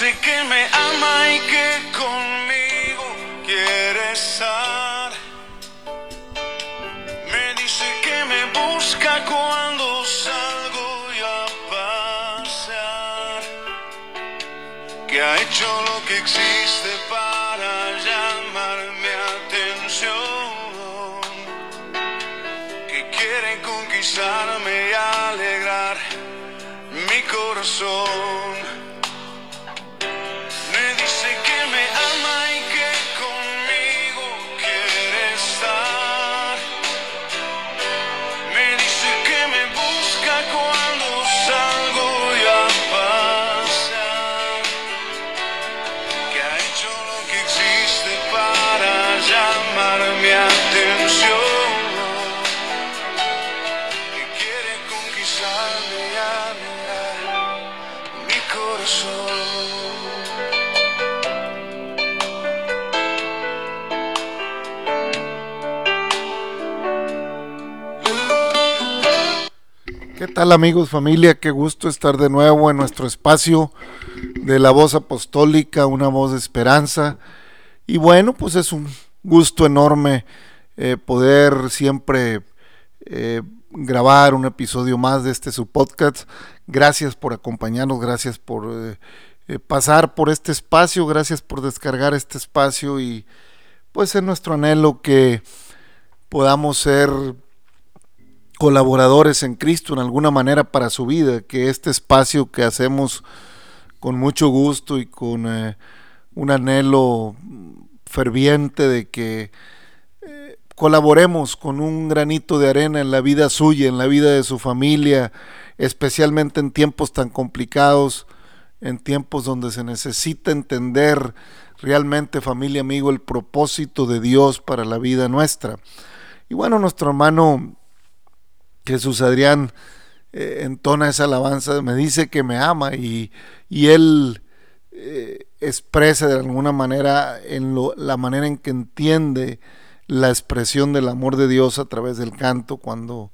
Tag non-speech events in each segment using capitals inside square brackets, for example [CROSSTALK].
Dice que me ama y que conmigo quiere estar. Me dice que me busca cuando salgo y a pasear. Que ha hecho lo que existe para llamar mi atención. Que quiere conquistarme y alegrar mi corazón. Amigos, familia? Qué gusto estar de nuevo en nuestro espacio de la voz apostólica, una voz de esperanza. Y bueno, pues es un gusto enorme eh, poder siempre eh, grabar un episodio más de este su podcast. Gracias por acompañarnos, gracias por eh, pasar por este espacio, gracias por descargar este espacio y pues es nuestro anhelo que podamos ser colaboradores en Cristo en alguna manera para su vida, que este espacio que hacemos con mucho gusto y con eh, un anhelo ferviente de que eh, colaboremos con un granito de arena en la vida suya, en la vida de su familia, especialmente en tiempos tan complicados, en tiempos donde se necesita entender realmente familia, amigo, el propósito de Dios para la vida nuestra. Y bueno, nuestro hermano Jesús Adrián eh, entona esa alabanza, me dice que me ama y, y él eh, expresa de alguna manera en lo, la manera en que entiende la expresión del amor de Dios a través del canto cuando,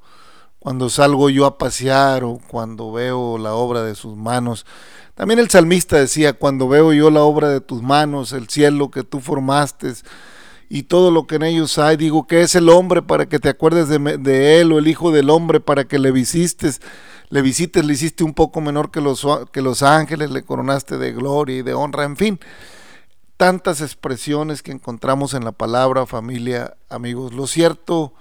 cuando salgo yo a pasear o cuando veo la obra de sus manos. También el salmista decía, cuando veo yo la obra de tus manos, el cielo que tú formaste, y todo lo que en ellos hay. Digo, que es el hombre para que te acuerdes de, él o el hijo del hombre para que le visites? Le visites, le hiciste un poco menor que los, que los ángeles, le coronaste de gloria y de honra, en fin. Tantas expresiones que encontramos en la palabra, familia, amigos. Lo cierto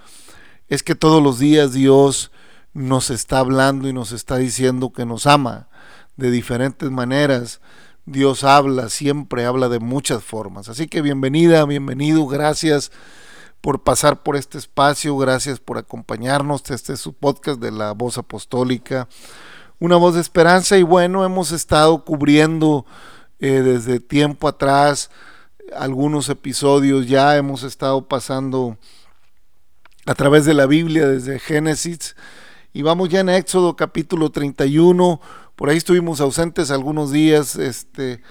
es que todos los días Dios nos está hablando y nos está diciendo que nos ama de diferentes maneras. Dios habla, siempre habla de muchas formas. Así que bienvenida, bienvenido, gracias por pasar por este espacio, gracias por acompañarnos. Este es su podcast de la voz apostólica, una voz de esperanza. Y bueno, hemos estado cubriendo eh, desde tiempo atrás algunos episodios, ya hemos estado pasando a través de la Biblia desde Génesis. Y vamos ya en Éxodo capítulo 31 por ahí estuvimos ausentes algunos días, este,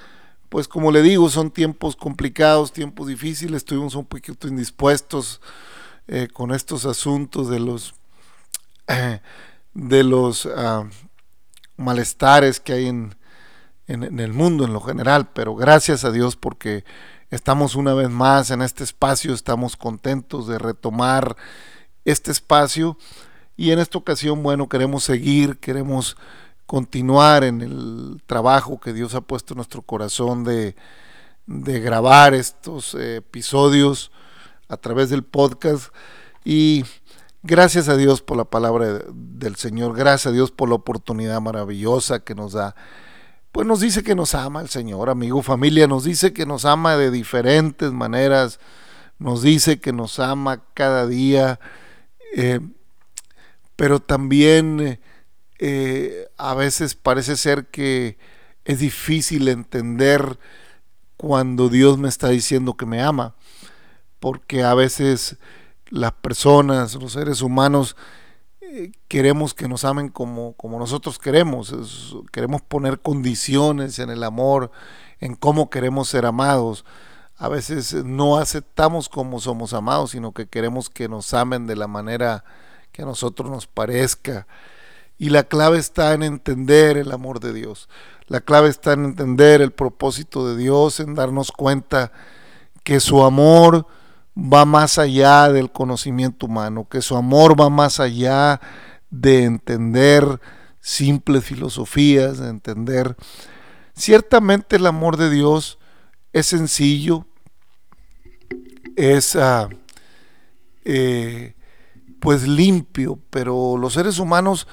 pues como le digo, son tiempos complicados, tiempos difíciles, estuvimos un poquito indispuestos eh, con estos asuntos de los [CLEARS THROAT] de los uh, malestares que hay en, en, en, el mundo en lo general, pero gracias a Dios porque estamos una vez más en este espacio, estamos contentos de retomar este espacio y en esta ocasión, bueno, queremos seguir, queremos continuar en el trabajo que Dios ha puesto en nuestro corazón de, de grabar estos eh, episodios a través del podcast. Y gracias a Dios por la palabra del Señor, gracias a Dios por la oportunidad maravillosa que nos da. Pues nos dice que nos ama el Señor, amigo, familia, nos dice que nos ama de diferentes maneras, nos dice que nos ama cada día, eh, pero también... Eh, a veces parece ser que es difícil entender cuando Dios me está diciendo que me ama, porque a veces las personas, los seres humanos, eh, queremos que nos amen como, como nosotros queremos, queremos poner condiciones en el amor, en cómo queremos ser amados. A veces no aceptamos como somos amados, sino que queremos que nos amen de la manera que a nosotros nos parezca. Y la clave está en entender el amor de Dios. La clave está en entender el propósito de Dios, en darnos cuenta que su amor va más allá del conocimiento humano, que su amor va más allá de entender simples filosofías, de entender. Ciertamente el amor de Dios es sencillo, es ah, eh, pues limpio, pero los seres humanos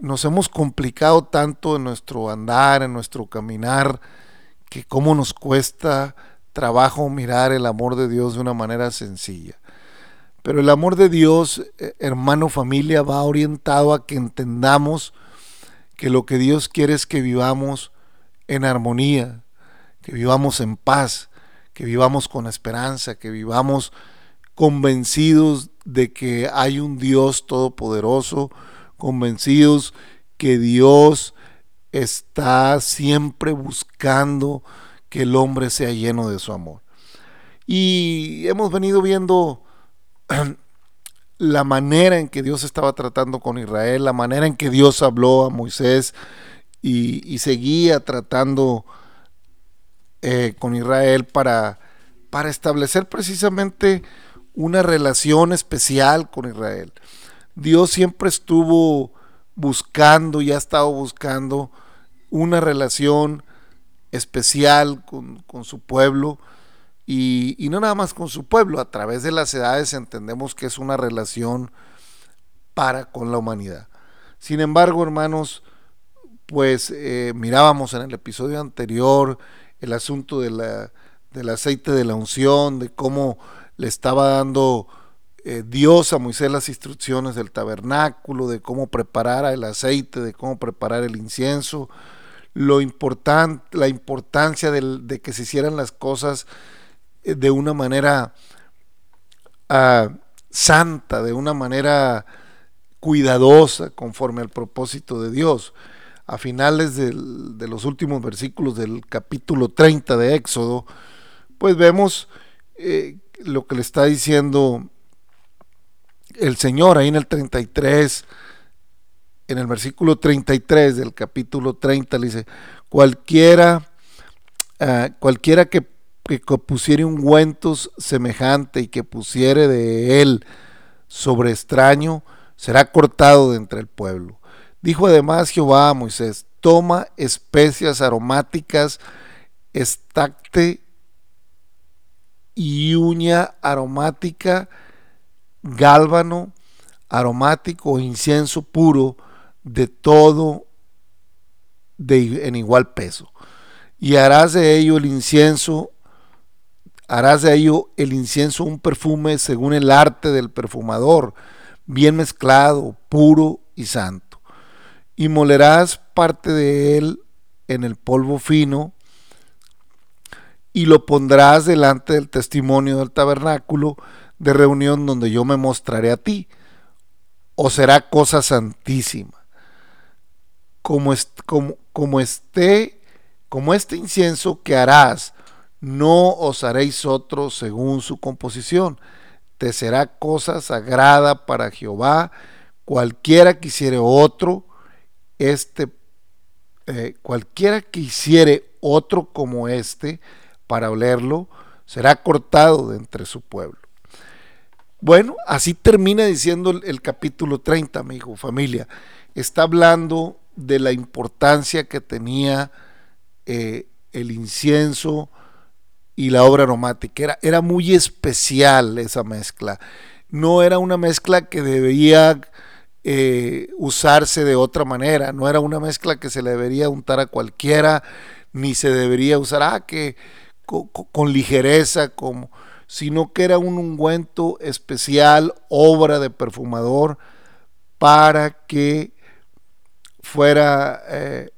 nos hemos complicado tanto en nuestro andar, en nuestro caminar, que cómo nos cuesta trabajo mirar el amor de Dios de una manera sencilla. Pero el amor de Dios, eh, hermano, familia, va orientado a que entendamos que lo que Dios quiere es que vivamos en armonía, que vivamos en paz, que vivamos con esperanza, que vivamos convencidos de que hay un Dios todopoderoso, convencidos que Dios está siempre buscando que el hombre sea lleno de su amor. Y hemos venido viendo [CLEARS THROAT] la manera en que Dios estaba tratando con Israel, la manera en que Dios habló a Moisés y, seguía tratando eh, con Israel para, para establecer precisamente una relación especial con Israel. Dios siempre estuvo buscando y ha estado buscando una relación especial con, su pueblo y, no nada más con su pueblo, a través de las edades entendemos que es una relación para con la humanidad. Sin embargo, hermanos, pues eh, mirábamos en el episodio anterior el asunto de la, del aceite de la unción, de cómo le estaba dando eh, Dios a Moisés las instrucciones del tabernáculo, de cómo preparar el aceite, de cómo preparar el incienso, lo importante, la importancia de, que se hicieran las cosas eh, de una manera ah, santa, de una manera cuidadosa, conforme al propósito de Dios. A finales de los últimos versículos del capítulo 30 de Éxodo, pues vemos eh, lo que le está diciendo el Señor ahí en el 33, en el versículo 33 del capítulo 30, le dice, cualquiera, uh, cualquiera que, que pusiere ungüentos semejante y que pusiere de él sobre extraño, será cortado de entre el pueblo. Dijo además Jehová a Moisés, toma especias aromáticas, estacte y uña aromática, gálbano aromático o incienso puro de todo de, en igual peso. Y harás de ello el incienso, harás de ello el incienso un perfume según el arte del perfumador, bien mezclado, puro y santo. Y molerás parte de él en el polvo fino y lo pondrás delante del testimonio del tabernáculo de reunión donde yo me mostraré a ti, o será cosa santísima. Como, como, como, esté, como este incienso que harás, no os haréis otro según su composición. Te será cosa sagrada para Jehová. Cualquiera que hiciere otro, este, eh, cualquiera que hiciere otro como este, para olerlo, será cortado de entre su pueblo. Bueno, así termina diciendo el, capítulo 30, amigo, familia. Está hablando de la importancia que tenía eh, el incienso y la obra aromática. Era, era, muy especial esa mezcla. No era una mezcla que debía eh, usarse de otra manera. No era una mezcla que se le debería untar a cualquiera, ni se debería usar, ah, que con, con ligereza, como sino que era un ungüento especial, obra de perfumador, para que fuera eh,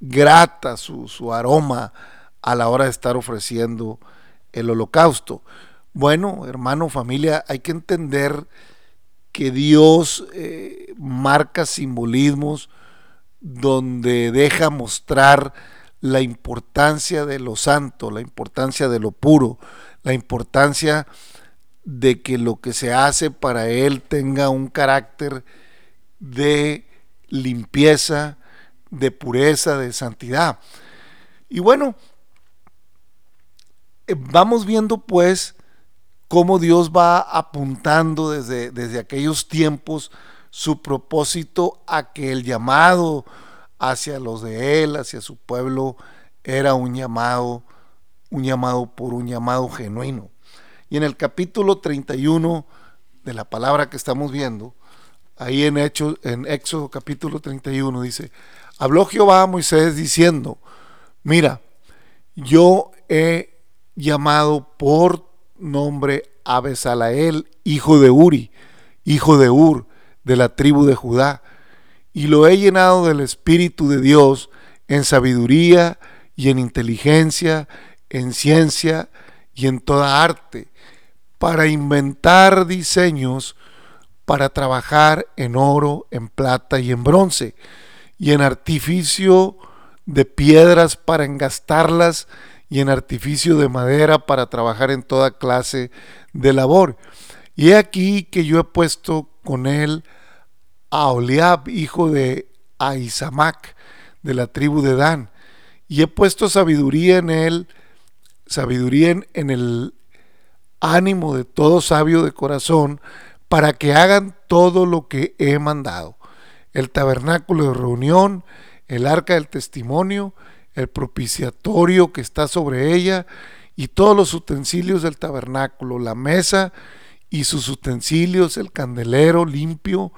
grata su, su, aroma a la hora de estar ofreciendo el holocausto. Bueno, hermano, familia, hay que entender que Dios eh, marca simbolismos donde deja mostrar la importancia de lo santo, la importancia de lo puro, la importancia de que lo que se hace para Él tenga un carácter de limpieza, de pureza, de santidad. Y bueno, eh, vamos viendo pues cómo Dios va apuntando desde, desde aquellos tiempos su propósito a que el llamado hacia los de él, hacia su pueblo, era un llamado, un llamado por un llamado genuino. Y en el capítulo 31 de la palabra que estamos viendo, ahí en Hechos, en Éxodo capítulo 31 dice, habló Jehová a Moisés diciendo, mira, yo he llamado por nombre a Besalael, hijo de Uri, hijo de Ur, de la tribu de Judá, y lo he llenado del Espíritu de Dios en sabiduría y en inteligencia, en ciencia y en toda arte, para inventar diseños, para trabajar en oro, en plata y en bronce, y en artificio de piedras para engastarlas, y en artificio de madera para trabajar en toda clase de labor. Y he aquí que yo he puesto con él a Oliab, hijo de Aizamac, de la tribu de Dan, y he puesto sabiduría en él, sabiduría en, en el ánimo de todo sabio de corazón, para que hagan todo lo que he mandado. El tabernáculo de reunión, el arca del testimonio, el propiciatorio que está sobre ella y todos los utensilios del tabernáculo, la mesa y sus utensilios, el candelero limpio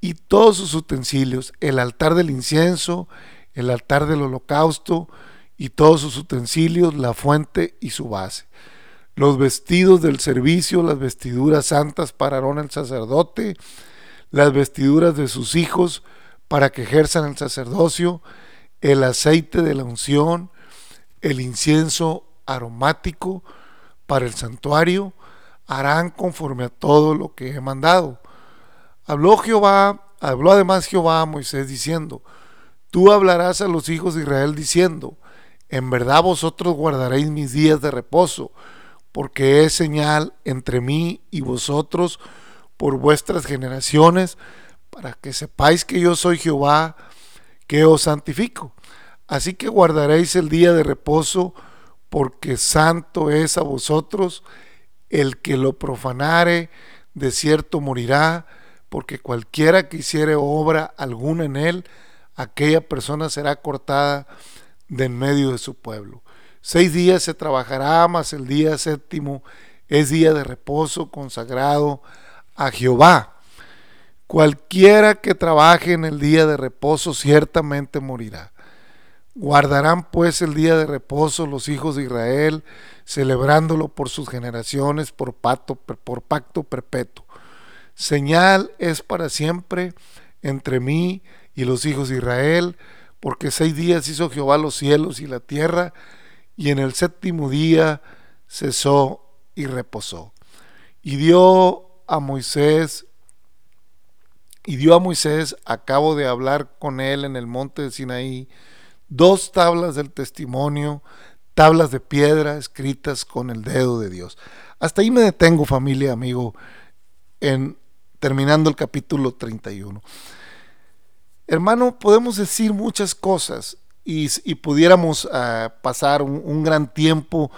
y todos sus utensilios, el altar del incienso, el altar del holocausto y todos sus utensilios, la fuente y su base. Los vestidos del servicio, las vestiduras santas para Aarón el sacerdote, las vestiduras de sus hijos para que ejerzan el sacerdocio, el aceite de la unción, el incienso aromático para el santuario, harán conforme a todo lo que he mandado. Habló Jehová, habló además Jehová a Moisés diciendo, tú hablarás a los hijos de Israel diciendo, en verdad vosotros guardaréis mis días de reposo, porque es señal entre mí y vosotros por vuestras generaciones, para que sepáis que yo soy Jehová, que os santifico. Así que guardaréis el día de reposo, porque santo es a vosotros. El que lo profanare, de cierto morirá, porque cualquiera que hiciere obra alguna en él, aquella persona será cortada de en medio de su pueblo. Seis días se trabajará, mas el día séptimo es día de reposo consagrado a Jehová. Cualquiera que trabaje en el día de reposo ciertamente morirá. Guardarán pues el día de reposo los hijos de Israel, celebrándolo por sus generaciones, por pacto, por pacto perpetuo. Señal es para siempre entre mí y los hijos de Israel, porque seis días hizo Jehová los cielos y la tierra, y en el séptimo día cesó y reposó. Y dio a Moisés y dio a Moisés, acabo de hablar con él en el monte de Sinaí, dos tablas del testimonio, tablas de piedra escritas con el dedo de Dios. Hasta ahí me detengo, familia, amigo, en terminando el capítulo 31. Hermano, podemos decir muchas cosas y, pudiéramos uh, pasar un, gran tiempo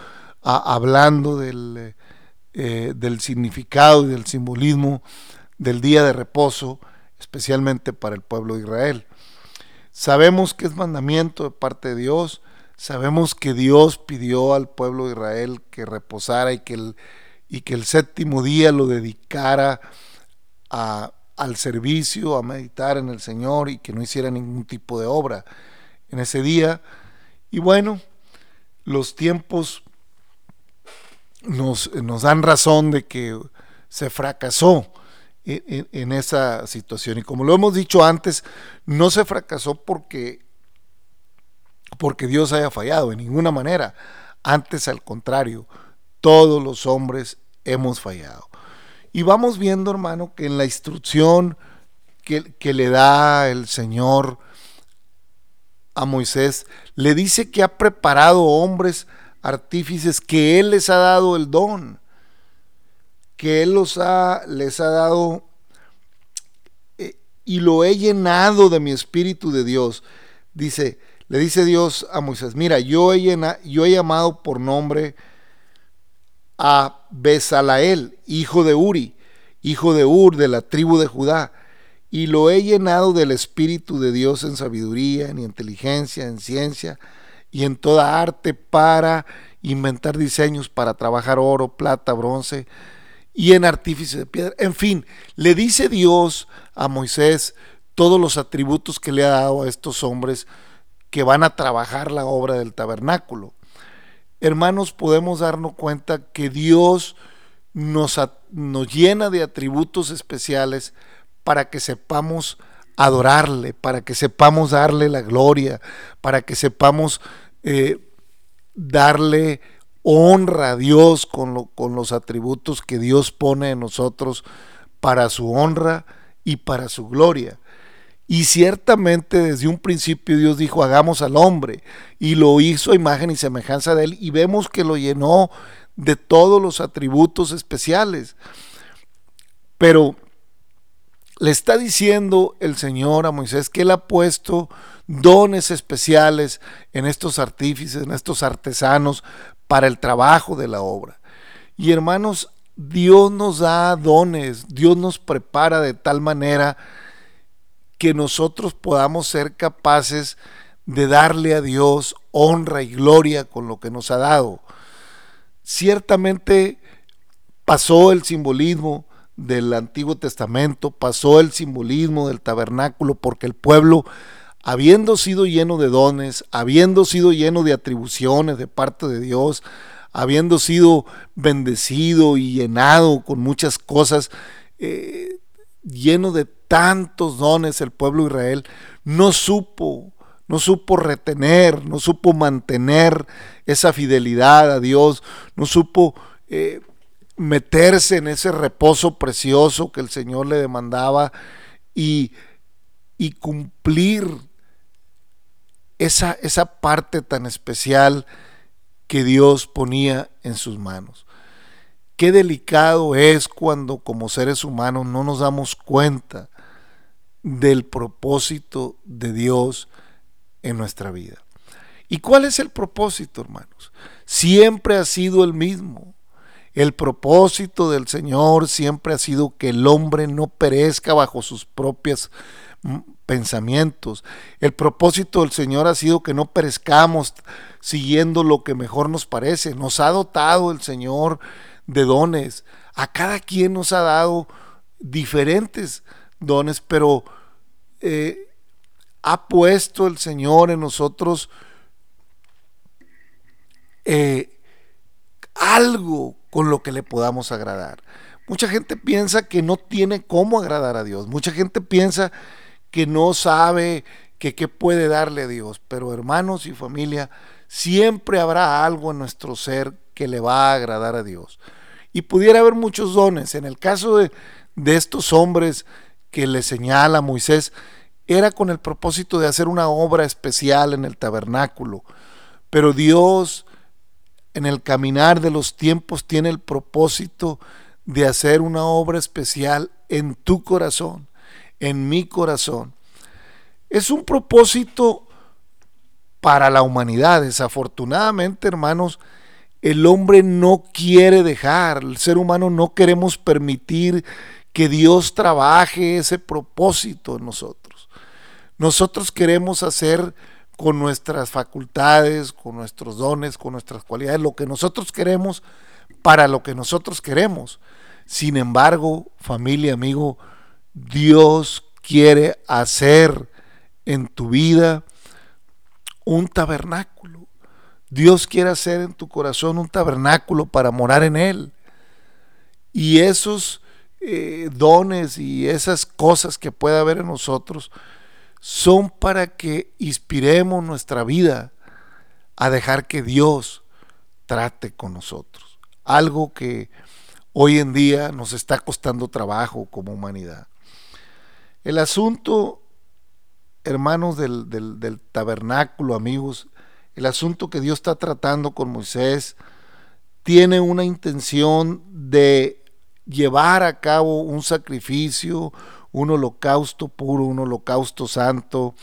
uh, hablando del, eh, del significado y del simbolismo del día de reposo, especialmente para el pueblo de Israel. Sabemos que es mandamiento de parte de Dios, sabemos que Dios pidió al pueblo de Israel que reposara y que el séptimo día lo dedicara a, al servicio, a meditar en el Señor y que no hiciera ningún tipo de obra en ese día. Y bueno, los tiempos nos, nos dan razón de que se fracasó en, esa situación. Y como lo hemos dicho antes, no se fracasó porque porque Dios haya fallado, en ninguna manera. Antes, al contrario, todos los hombres hemos fallado. Y vamos viendo, hermano, que en la instrucción que, que le da el Señor a Moisés, le dice que ha preparado hombres artífices, que Él les ha dado el don, que Él los ha, les ha dado eh, y lo he llenado de mi espíritu de Dios. Dice, le dice Dios a Moisés, mira, yo he, yo he llamado por nombre a Besalael, hijo de Uri, hijo de Ur, de la tribu de Judá, y lo he llenado del Espíritu de Dios en sabiduría, en inteligencia, en ciencia y en toda arte para inventar diseños, para trabajar oro, plata, bronce y en artífice de piedra. En fin, le dice Dios a Moisés todos los atributos que le ha dado a estos hombres que van a trabajar la obra del tabernáculo. Hermanos, podemos darnos cuenta que Dios nos, nos llena de atributos especiales para que sepamos adorarle, para que sepamos darle la gloria, para que sepamos eh, darle honra a Dios con, con los atributos que Dios pone en nosotros para su honra y para su gloria. Y ciertamente desde un principio Dios dijo, hagamos al hombre, y lo hizo a imagen y semejanza de él, y vemos que lo llenó de todos los atributos especiales. Pero le está diciendo el Señor a Moisés que él ha puesto dones especiales en estos artífices, en estos artesanos, para el trabajo de la obra. Y hermanos, Dios nos da dones, Dios nos prepara de tal manera que nosotros podamos ser capaces de darle a Dios honra y gloria con lo que nos ha dado. Ciertamente pasó el simbolismo del Antiguo Testamento, pasó el simbolismo del tabernáculo, porque el pueblo, habiendo sido lleno de dones, habiendo sido lleno de atribuciones de parte de Dios, habiendo sido bendecido y llenado con muchas cosas, eh, lleno de tantos dones el pueblo de Israel, no supo, no supo retener, no supo mantener esa fidelidad a Dios, no supo eh, meterse en ese reposo precioso que el Señor le demandaba y, y cumplir esa, esa parte tan especial que Dios ponía en sus manos. Qué delicado es cuando como seres humanos no nos damos cuenta del propósito de Dios en nuestra vida. ¿Y cuál es el propósito, hermanos? Siempre ha sido el mismo. El propósito del Señor siempre ha sido que el hombre no perezca bajo sus propios mm, pensamientos. El propósito del Señor ha sido que no perezcamos siguiendo lo que mejor nos parece. Nos ha dotado el Señor de dones. A cada quien nos ha dado diferentes dones, pero eh, ha puesto el Señor en nosotros eh, algo con lo que le podamos agradar. Mucha gente piensa que no tiene cómo agradar a Dios. Mucha gente piensa que no sabe que qué puede darle a Dios. Pero hermanos y familia, siempre habrá algo en nuestro ser que le va a agradar a Dios. Y pudiera haber muchos dones. En el caso de, de estos hombres que le señala Moisés, era con el propósito de hacer una obra especial en el tabernáculo. Pero Dios en el caminar de los tiempos tiene el propósito de hacer una obra especial en tu corazón, en mi corazón. Es un propósito para la humanidad. Desafortunadamente, hermanos, el hombre no quiere dejar, el ser humano no queremos permitir que Dios trabaje ese propósito en nosotros. Nosotros queremos hacer con nuestras facultades, con nuestros dones, con nuestras cualidades, lo que nosotros queremos para lo que nosotros queremos. Sin embargo, familia, amigo, Dios quiere hacer en tu vida un tabernáculo. Dios quiere hacer en tu corazón un tabernáculo para morar en él. Y esos eh, dones y esas cosas que puede haber en nosotros, son para que inspiremos nuestra vida a dejar que Dios trate con nosotros. Algo que hoy en día nos está costando trabajo como humanidad. El asunto, hermanos del, del, tabernáculo, amigos, el asunto que Dios está tratando con Moisés tiene una intención de llevar a cabo un sacrificio, un holocausto puro, un holocausto santo,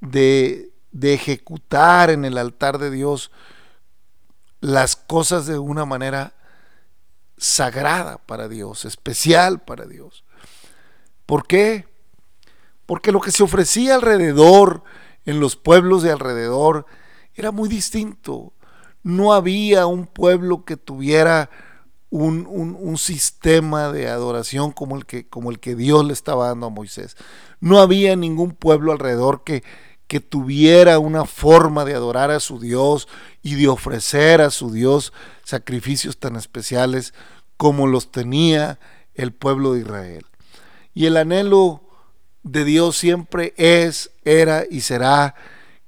de, de ejecutar en el altar de Dios las cosas de una manera sagrada para Dios, especial para Dios. ¿Por qué? Porque lo que se ofrecía alrededor, en los pueblos de alrededor, era muy distinto. No había un pueblo que tuviera un, un, sistema de adoración como el, que, como el que Dios le estaba dando a Moisés. No había ningún pueblo alrededor que, que tuviera una forma de adorar a su Dios y de ofrecer a su Dios sacrificios tan especiales como los tenía el pueblo de Israel. Y el anhelo de Dios siempre es, era y será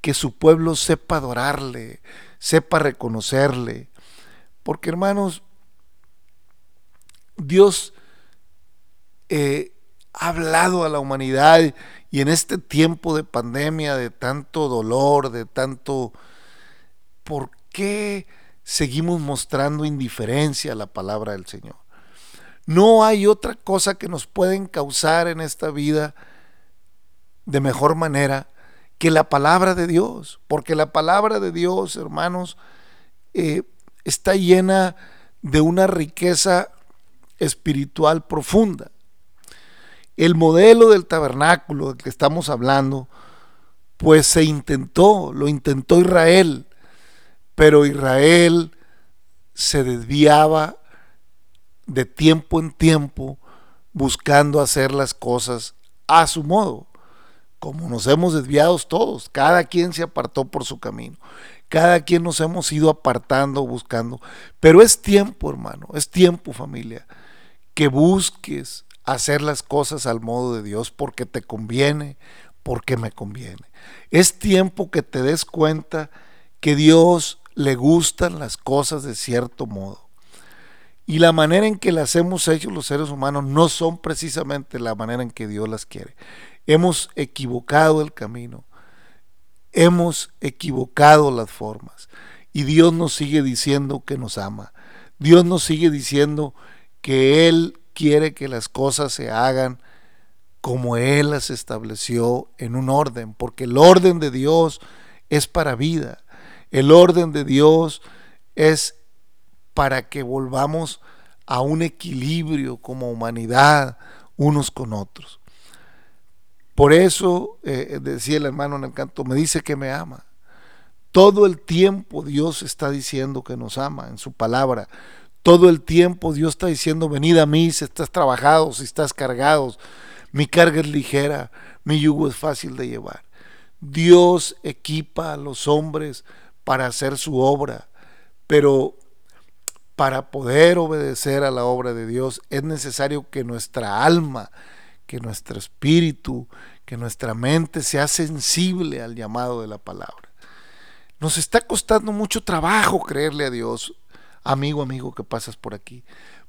que su pueblo sepa adorarle, sepa reconocerle. Porque hermanos, Dios eh, ha hablado a la humanidad y en este tiempo de pandemia, de tanto dolor, de tanto... ¿Por qué seguimos mostrando indiferencia a la palabra del Señor? No hay otra cosa que nos pueden causar en esta vida de mejor manera que la palabra de Dios, porque la palabra de Dios, hermanos, eh, está llena de una riqueza espiritual profunda. El modelo del tabernáculo del que estamos hablando, pues se intentó, lo intentó Israel, pero Israel se desviaba de tiempo en tiempo buscando hacer las cosas a su modo, como nos hemos desviado todos, cada quien se apartó por su camino, cada quien nos hemos ido apartando, buscando, pero es tiempo, hermano, es tiempo familia, que busques hacer las cosas al modo de Dios porque te conviene, porque me conviene. Es tiempo que te des cuenta que Dios le gustan las cosas de cierto modo. Y la manera en que las hemos hecho los seres humanos no son precisamente la manera en que Dios las quiere. Hemos equivocado el camino. Hemos equivocado las formas. Y Dios nos sigue diciendo que nos ama. Dios nos sigue diciendo que Él quiere que las cosas se hagan como Él las estableció en un orden, porque el orden de Dios es para vida, el orden de Dios es para que volvamos a un equilibrio como humanidad unos con otros. Por eso eh, decía el hermano en el canto, me dice que me ama. Todo el tiempo Dios está diciendo que nos ama en su palabra. Todo el tiempo Dios está diciendo, venid a mí si estás trabajado, si estás cargado. Mi carga es ligera, mi yugo es fácil de llevar. Dios equipa a los hombres para hacer su obra, pero para poder obedecer a la obra de Dios es necesario que nuestra alma, que nuestro espíritu, que nuestra mente sea sensible al llamado de la palabra. Nos está costando mucho trabajo creerle a Dios amigo, amigo que pasas por aquí.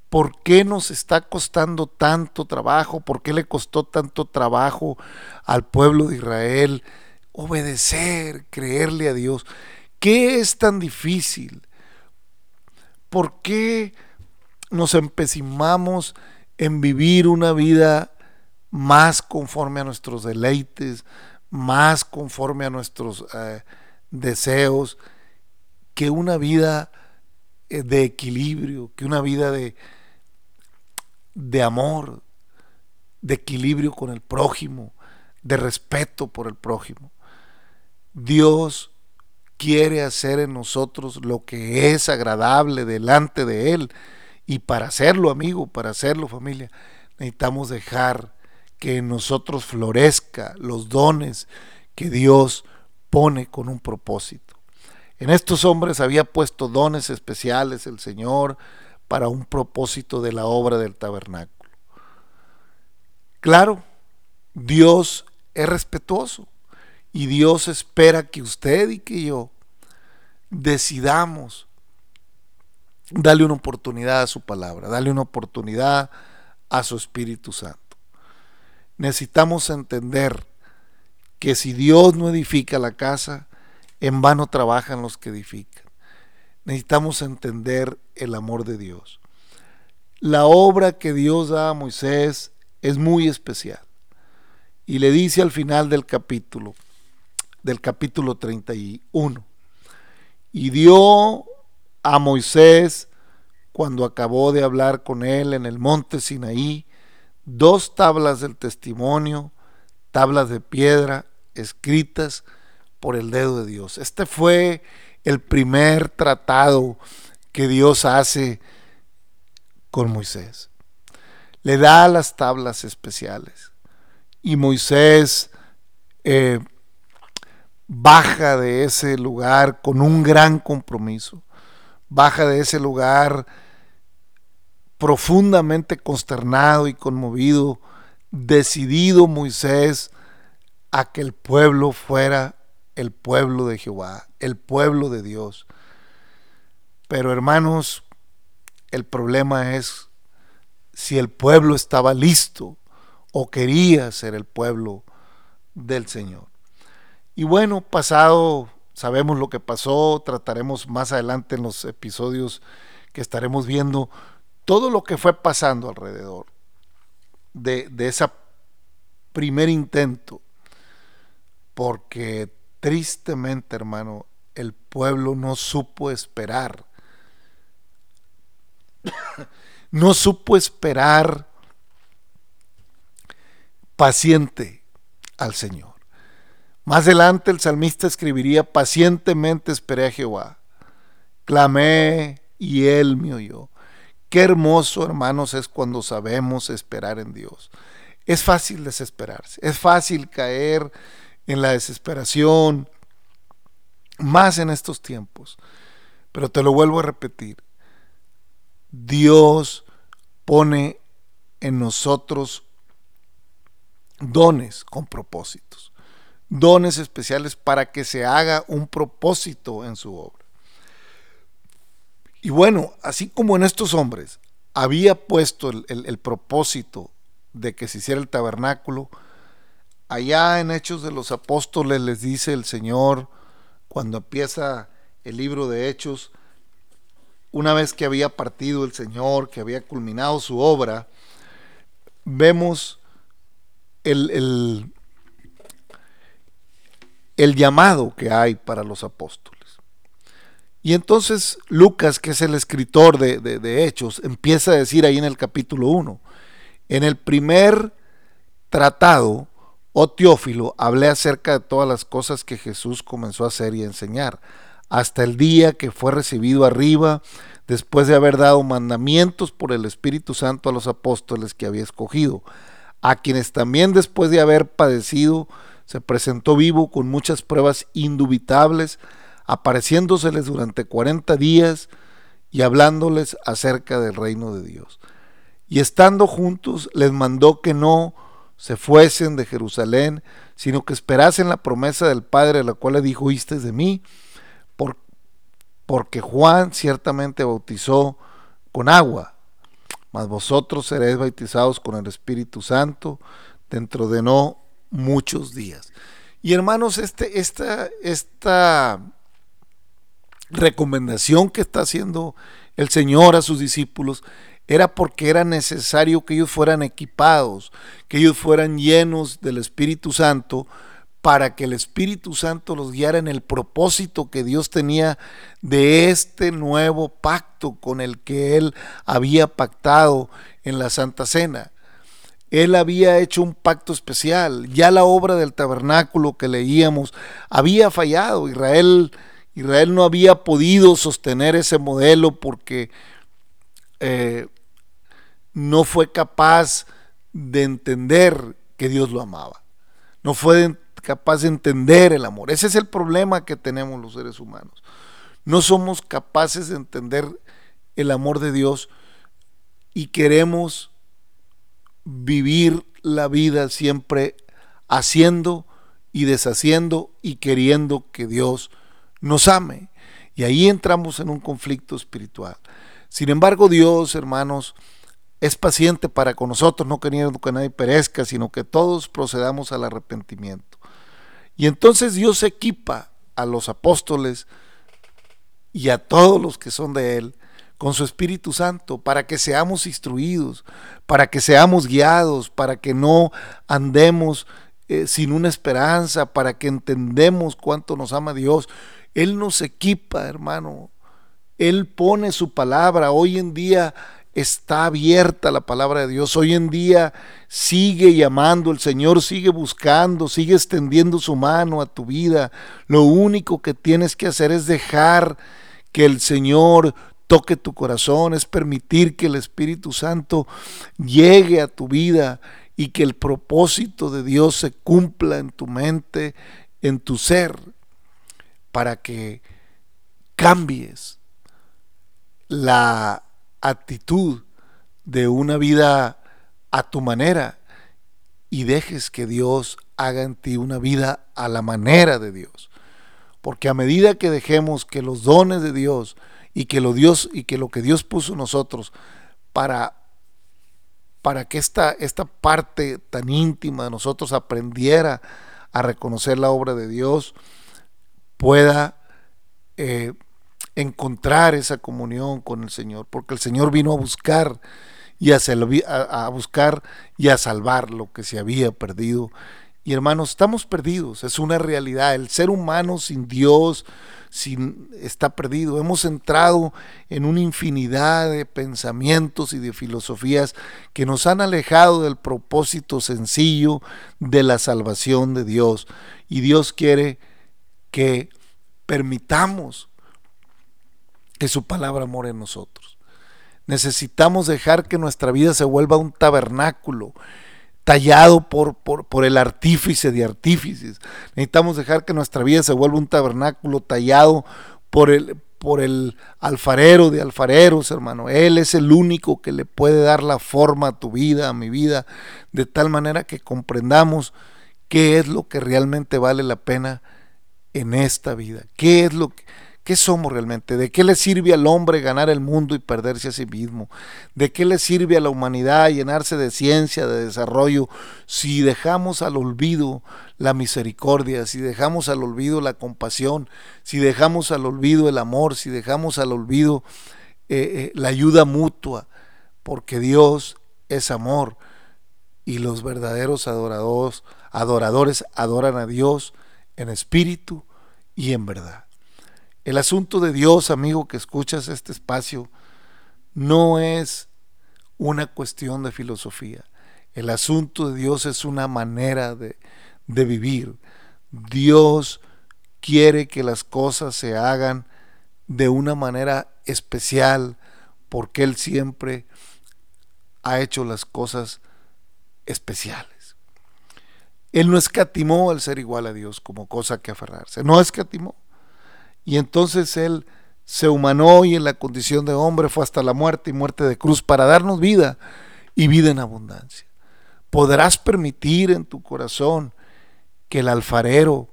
¿Por qué nos está costando tanto trabajo? ¿Por qué le costó tanto trabajo al pueblo de Israel obedecer, creerle a Dios? ¿Qué es tan difícil? ¿Por qué nos empecinamos en vivir una vida más conforme a nuestros deleites, más conforme a nuestros eh, deseos, que una vida de equilibrio, que una vida de, de amor, de equilibrio con el prójimo, de respeto por el prójimo. Dios quiere hacer en nosotros lo que es agradable delante de Él. Y para hacerlo, amigo, para hacerlo, familia, necesitamos dejar que en nosotros florezca los dones que Dios pone con un propósito. En estos hombres había puesto dones especiales el Señor para un propósito de la obra del tabernáculo. Claro, Dios es respetuoso y Dios espera que usted y que yo decidamos darle una oportunidad a su palabra, darle una oportunidad a su Espíritu Santo. Necesitamos entender que si Dios no edifica la casa, en vano trabajan los que edifican. Necesitamos entender el amor de Dios. La obra que Dios da a Moisés es muy especial. Y le dice al final del capítulo, del capítulo 31, y dio a Moisés, cuando acabó de hablar con él en el monte Sinaí, dos tablas del testimonio, tablas de piedra escritas por el dedo de Dios. Este fue el primer tratado que Dios hace con Moisés. Le da las tablas especiales y Moisés eh, baja de ese lugar con un gran compromiso, baja de ese lugar profundamente consternado y conmovido, decidido Moisés a que el pueblo fuera el pueblo de Jehová, el pueblo de Dios. Pero hermanos, el problema es si el pueblo estaba listo o quería ser el pueblo del Señor. Y bueno, pasado, sabemos lo que pasó, trataremos más adelante en los episodios que estaremos viendo todo lo que fue pasando alrededor de, de ese primer intento, porque tristemente, hermano, el pueblo no supo esperar. [COUGHS] no supo esperar paciente al Señor. Más adelante el salmista escribiría, pacientemente esperé a Jehová, clamé y él me oyó. Qué hermoso, hermanos, es cuando sabemos esperar en Dios. Es fácil desesperarse, es fácil caer en la desesperación, más en estos tiempos. Pero te lo vuelvo a repetir, Dios pone en nosotros dones con propósitos dones especiales para que se haga un propósito en su obra. Y bueno, así como en estos hombres había puesto el, propósito de que se hiciera el tabernáculo, allá en Hechos de los Apóstoles les dice el Señor, cuando empieza el libro de Hechos, una vez que había partido el Señor, que había culminado su obra, vemos el, el llamado que hay para los apóstoles. Y entonces Lucas, que es el escritor de, Hechos, empieza a decir ahí en el capítulo 1, en el primer tratado, oh Teófilo, hablé acerca de todas las cosas que Jesús comenzó a hacer y a enseñar, hasta el día que fue recibido arriba, después de haber dado mandamientos por el Espíritu Santo a los apóstoles que había escogido, a quienes también después de haber padecido, se presentó vivo con muchas pruebas indubitables, apareciéndoseles durante 40 días y hablándoles acerca del reino de Dios. Y estando juntos, les mandó que no se fuesen de Jerusalén, sino que esperasen la promesa del Padre, la cual le dijo, de mí, por, porque Juan ciertamente bautizó con agua, mas vosotros seréis bautizados con el Espíritu Santo dentro de no muchos días. Y hermanos, este, esta, esta recomendación que está haciendo el Señor a sus discípulos era porque era necesario que ellos fueran equipados, que ellos fueran llenos del Espíritu Santo, para que el Espíritu Santo los guiara en el propósito que Dios tenía de este nuevo pacto con el que Él había pactado en la Santa Cena. Él había hecho un pacto especial. Ya la obra del tabernáculo que leíamos había fallado. Israel, Israel no había podido sostener ese modelo porque eh, no fue capaz de entender que Dios lo amaba. No fue capaz de entender el amor. Ese es el problema que tenemos los seres humanos. No somos capaces de entender el amor de Dios y queremos vivir la vida siempre haciendo y deshaciendo y queriendo que Dios nos ame. Y ahí entramos en un conflicto espiritual. Sin embargo, Dios, hermanos, es paciente para con nosotros, no queriendo que nadie perezca, sino que todos procedamos al arrepentimiento. Y entonces Dios equipa a los apóstoles y a todos los que son de Él con su Espíritu Santo para que seamos instruidos, para que seamos guiados, para que no andemos eh, sin una esperanza, para que entendemos cuánto nos ama Dios. Él nos equipa, hermano. Él pone su palabra. Hoy en día está abierta la palabra de Dios. Hoy en día sigue llamando, el Señor sigue buscando, sigue extendiendo su mano a tu vida. Lo único que tienes que hacer es dejar que el Señor toque tu corazón, es permitir que el Espíritu Santo llegue a tu vida y que el propósito de Dios se cumpla en tu mente, en tu ser, para que cambies la actitud de una vida a tu manera y dejes que Dios haga en ti una vida a la manera de Dios. Porque a medida que dejemos que los dones de Dios y que lo Dios y que lo que Dios puso en nosotros para para que esta, esta parte tan íntima de nosotros aprendiera a reconocer la obra de Dios, pueda eh, encontrar esa comunión con el Señor, porque el Señor vino a buscar y a, a, buscar y a salvar lo que se había perdido. Y hermanos, estamos perdidos, es una realidad. El ser humano sin Dios sin, está perdido. Hemos entrado en una infinidad de pensamientos y de filosofías que nos han alejado del propósito sencillo de la salvación de Dios. Y Dios quiere que permitamos que su palabra more en nosotros. Necesitamos dejar que nuestra vida se vuelva un tabernáculo tallado por, por, el artífice de artífices. Necesitamos dejar que nuestra vida se vuelva un tabernáculo tallado por el, por el alfarero de alfareros, hermano. Él es el único que le puede dar la forma a tu vida, a mi vida, de tal manera que comprendamos qué es lo que realmente vale la pena en esta vida. ¿Qué es lo que ¿Qué somos realmente? ¿De qué le sirve al hombre ganar el mundo y perderse a sí mismo? ¿De qué le sirve a la humanidad llenarse de ciencia, de desarrollo, si dejamos al olvido la misericordia, si dejamos al olvido la compasión, si dejamos al olvido el amor, si dejamos al olvido eh, eh, la ayuda mutua? Porque Dios es amor y los verdaderos adoradores, adoradores adoran a Dios en espíritu y en verdad. El asunto de Dios, amigo, que escuchas este espacio, no es una cuestión de filosofía. El asunto de Dios es una manera de, de vivir. Dios quiere que las cosas se hagan de una manera especial porque Él siempre ha hecho las cosas especiales. Él no escatimó al ser igual a Dios como cosa que aferrarse, no escatimó. Y entonces Él se humanó y en la condición de hombre fue hasta la muerte y muerte de cruz para darnos vida y vida en abundancia. Podrás permitir en tu corazón que el alfarero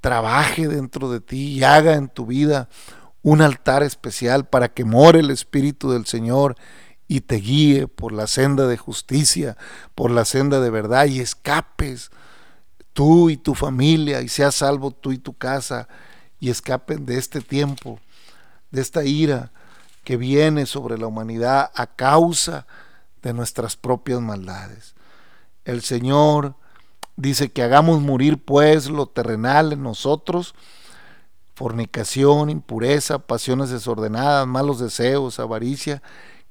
trabaje dentro de ti y haga en tu vida un altar especial para que more el Espíritu del Señor y te guíe por la senda de justicia, por la senda de verdad y escapes tú y tu familia y seas salvo tú y tu casa y escapen de este tiempo, de esta ira que viene sobre la humanidad a causa de nuestras propias maldades. El Señor dice que hagamos morir pues lo terrenal en nosotros, fornicación, impureza, pasiones desordenadas, malos deseos, avaricia,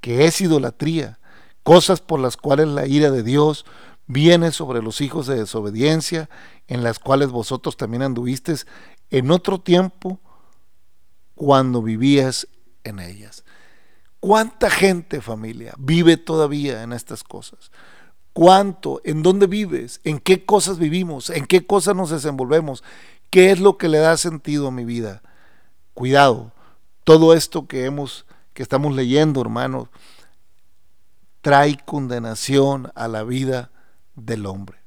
que es idolatría, cosas por las cuales la ira de Dios viene sobre los hijos de desobediencia, en las cuales vosotros también anduvisteis en otro tiempo cuando vivías en ellas. ¿Cuánta gente, familia, vive todavía en estas cosas? ¿Cuánto? ¿En dónde vives? ¿En qué cosas vivimos? ¿En qué cosas nos desenvolvemos? ¿Qué es lo que le da sentido a mi vida? Cuidado, todo esto que hemos que estamos leyendo, hermanos, trae condenación a la vida del hombre.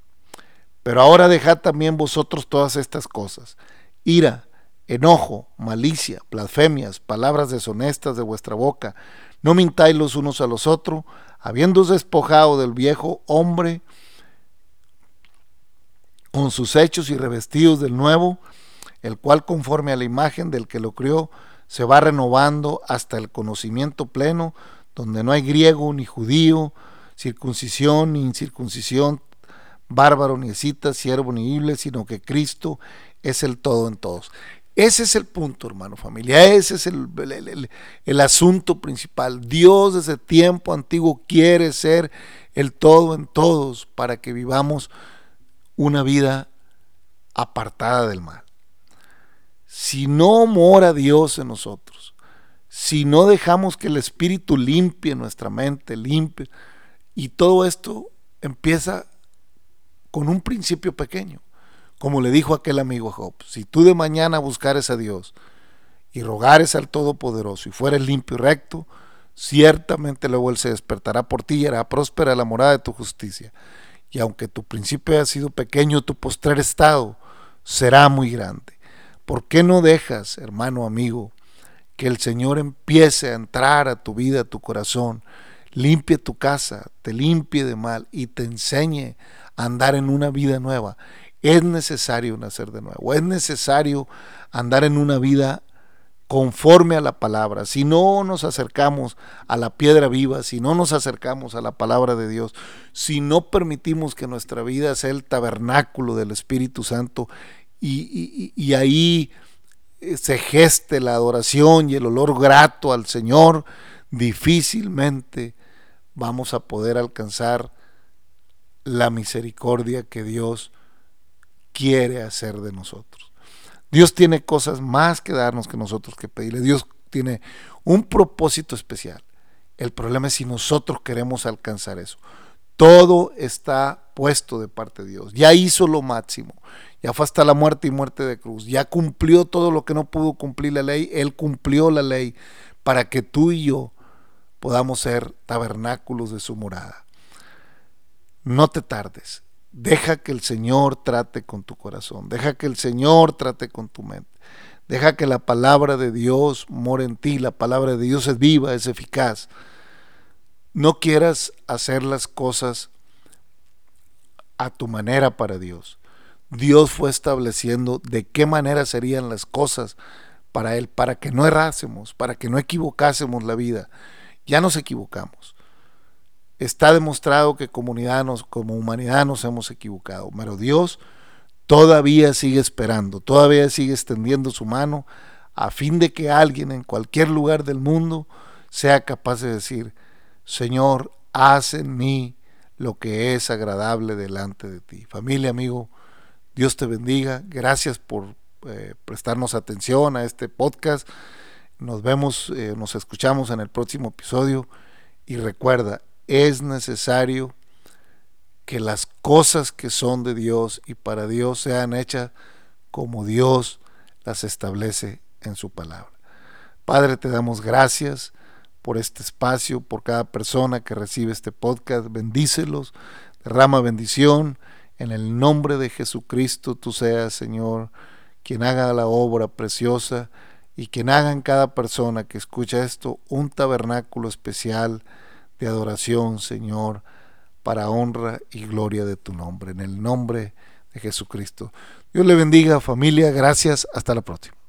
Pero ahora dejad también vosotros todas estas cosas ira, enojo, malicia, blasfemias, palabras deshonestas de vuestra boca. No mintáis los unos a los otros, habiendo despojado del viejo hombre con sus hechos y revestidos del nuevo, el cual conforme a la imagen del que lo crió, se va renovando hasta el conocimiento pleno, donde no hay griego ni judío, circuncisión ni incircuncisión, bárbaro ni cita, siervo ni hible, sino que Cristo es el todo en todos. Ese es el punto, hermano familia. Ese es el, el, asunto principal. Dios desde tiempo antiguo quiere ser el todo en todos para que vivamos una vida apartada del mal. Si no mora Dios en nosotros, si no dejamos que el Espíritu limpie nuestra mente, limpie, y todo esto empieza con un principio pequeño. Como le dijo aquel amigo Job, si tú de mañana buscares a Dios y rogares al Todopoderoso y fueres limpio y recto, ciertamente luego Él se despertará por ti y hará próspera la morada de tu justicia. Y aunque tu principio haya sido pequeño, tu postrer estado será muy grande. ¿Por qué no dejas, hermano amigo, que el Señor empiece a entrar a tu vida, a tu corazón, limpie tu casa, te limpie de mal y te enseñe andar en una vida nueva? Es necesario nacer de nuevo, es necesario andar en una vida conforme a la palabra. Si no nos acercamos a la piedra viva, si no nos acercamos a la palabra de Dios, si no permitimos que nuestra vida sea el tabernáculo del Espíritu Santo y, y ahí eh, se geste la adoración y el olor grato al Señor, difícilmente vamos a poder alcanzar la misericordia que Dios quiere hacer de nosotros. Dios tiene cosas más que darnos que nosotros que pedirle. Dios tiene un propósito especial. El problema es si nosotros queremos alcanzar eso. Todo está puesto de parte de Dios. Ya hizo lo máximo. Ya fue hasta la muerte y muerte de cruz. Ya cumplió todo lo que no pudo cumplir la ley. Él cumplió la ley para que tú y yo podamos ser tabernáculos de su morada. No te tardes. Deja que el Señor trate con tu corazón, deja que el Señor trate con tu mente, deja que la palabra de Dios more en ti, la palabra de Dios es viva, es eficaz. No quieras hacer las cosas a tu manera para Dios. Dios fue estableciendo de qué manera serían las cosas para Él, para que no errásemos, para que no equivocásemos la vida. Ya nos equivocamos está demostrado que comunidad como humanidad nos hemos equivocado, pero Dios todavía sigue esperando, todavía sigue extendiendo su mano a fin de que alguien en cualquier lugar del mundo sea capaz de decir, Señor, haz en mí lo que es agradable delante de ti. Familia, amigo, Dios te bendiga. Gracias por eh, prestarnos atención a este podcast. Nos vemos, eh, nos escuchamos en el próximo episodio. Y recuerda, es necesario que las cosas que son de Dios y para Dios sean hechas como Dios las establece en su palabra. Padre, te damos gracias por este espacio, por cada persona que recibe este podcast. Bendícelos, derrama bendición. En el nombre de Jesucristo, tú seas, Señor, quien haga la obra preciosa y quien haga en cada persona que escucha esto un tabernáculo especial de adoración, Señor, para honra y gloria de tu nombre, en el nombre de Jesucristo. Dios le bendiga, familia, gracias, hasta la próxima.